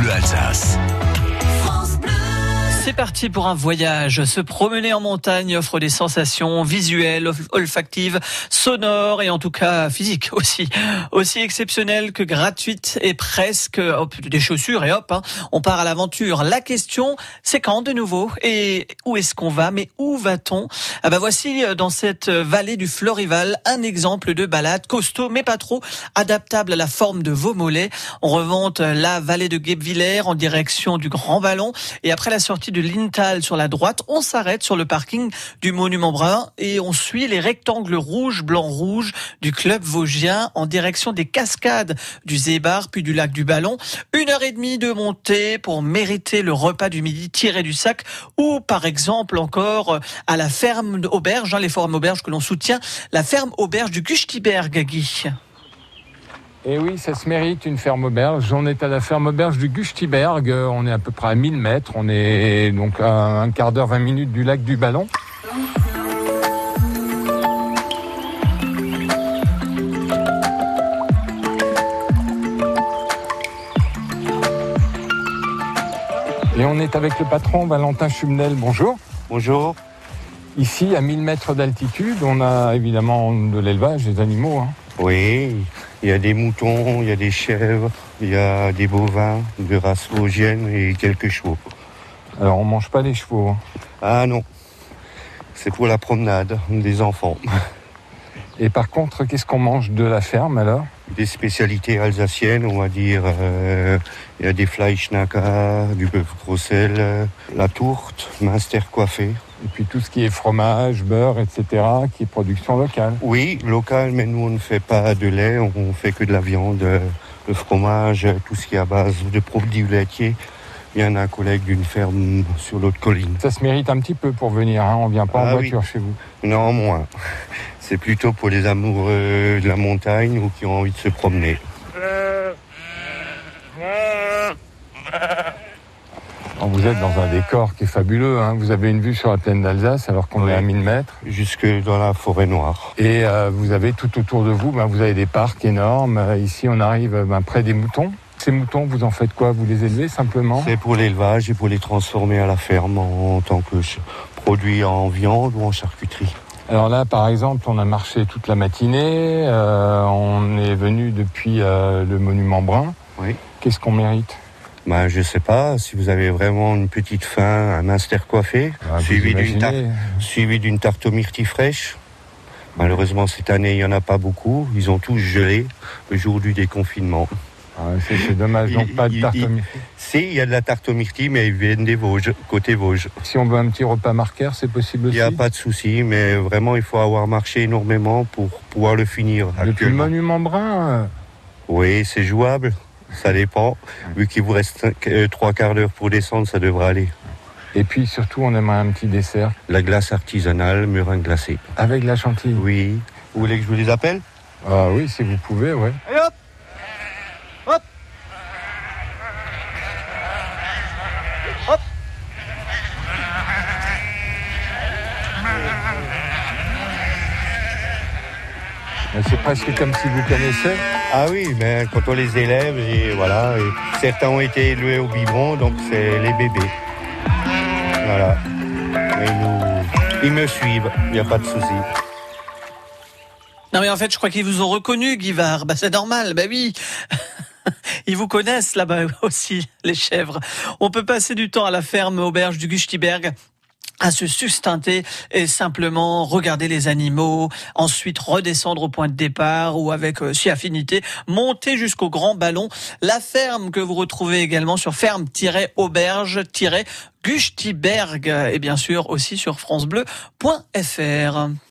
Bleu Alsace. C'est parti pour un voyage. Se promener en montagne offre des sensations visuelles, olfactives, sonores et en tout cas physiques aussi. Aussi exceptionnelles que gratuites et presque des chaussures et hop, hein, on part à l'aventure. La question, c'est quand de nouveau et où est-ce qu'on va? Mais où va-t-on? Ah bah voici euh, dans cette vallée du Florival un exemple de balade costaud mais pas trop, adaptable à la forme de vos mollets. On remonte la vallée de Guebwiller en direction du Grand Ballon et après la sortie de l'Intal sur la droite, on s'arrête sur le parking du Monument Brun et on suit les rectangles rouges, blanc, rouge du club vosgien en direction des cascades du Zébar puis du lac du Ballon. Une heure et demie de montée pour mériter le repas du midi tiré du sac ou par exemple encore à la ferme auberge, hein, les fermes auberges que l'on soutient, la ferme auberge du Gustiberg, Guy. Et oui, ça se mérite une ferme auberge. On est à la ferme auberge du Gustiberg. On est à peu près à 1000 mètres. On est donc à un quart d'heure, 20 minutes du lac du Ballon. Et on est avec le patron Valentin Chumnel. Bonjour. Bonjour. Ici, à 1000 mètres d'altitude, on a évidemment de l'élevage, des animaux. Hein. Oui, il y a des moutons, il y a des chèvres, il y a des bovins de race vosgienne et quelques chevaux. Alors on mange pas les chevaux. Hein. Ah non, c'est pour la promenade des enfants. Et par contre, qu'est-ce qu'on mange de la ferme alors? Des spécialités alsaciennes, on va dire. Euh, il y a des fleischnacker, du bœuf grossel, la tourte, minster coiffé. Et puis tout ce qui est fromage, beurre, etc., qui est production locale. Oui, locale, mais nous on ne fait pas de lait, on fait que de la viande, le fromage, tout ce qui est à base de produits laitiers. Il y en a un collègue d'une ferme sur l'autre colline. Ça se mérite un petit peu pour venir, hein on vient pas en Ah voiture chez vous. Non, moins. C'est plutôt pour les amoureux de la montagne ou qui ont envie de se promener. Alors, vous êtes dans un décor qui est fabuleux, hein. vous avez une vue sur la plaine d'Alsace alors qu'on Oui. est à 1000 mètres. Jusque dans la forêt noire. Et euh, vous avez tout autour de vous, ben, vous avez des parcs énormes. Euh, Ici, on arrive euh, ben, près des moutons. Ces moutons, vous en faites quoi? Vous les élevez simplement? C'est pour l'élevage et pour les transformer à la ferme en tant que produit en viande ou en charcuterie. Alors là, par exemple, on a marché toute la matinée. euh, on est venu depuis euh, le monument brun. Oui. Qu'est-ce qu'on mérite? Ben, je sais pas, si vous avez vraiment une petite faim, un minster coiffé, Ah, suivi d'une tarte suivi d'une tarte aux myrtilles fraîches. Malheureusement, cette année, il n'y en a pas beaucoup. Ils ont tous gelé le jour du déconfinement. Ah, c'est, dommage, donc Il- pas de tarte il- aux myrtilles. Si, il y a de la tarte aux myrtilles, mais ils viennent des Vosges, côté Vosges. Si on veut un petit repas marqueur, c'est possible Il aussi n'y a pas de souci, mais vraiment, il faut avoir marché énormément pour pouvoir le finir. Depuis le monument brun euh, Oui, c'est jouable. Ça dépend. Vu qu'il vous reste euh, trois quarts d'heure pour descendre, ça devrait aller. Et puis surtout, on aimerait un petit dessert La glace artisanale, meringue glacée. avec la chantilly. Oui. Vous voulez que je vous les appelle? Ah oui, si vous pouvez, ouais. Mais C'est presque comme si vous connaissez. Ah oui, mais quand on les élève, et voilà. et certains ont été élevés au biberon, donc c'est les bébés. Voilà. Et nous, ils me suivent, il n'y a pas de souci. Non mais en fait, je crois qu'ils vous ont reconnu, Guivard. Bah c'est normal, bah oui. Ils vous connaissent là-bas aussi, les chèvres. On peut passer du temps à la ferme auberge du Gustiberg à se sustenter et simplement regarder les animaux, ensuite redescendre au point de départ ou avec euh, si affinité, monter jusqu'au grand ballon. La ferme que vous retrouvez également sur ferme-auberge-gustiberg et bien sûr aussi sur francebleu.fr.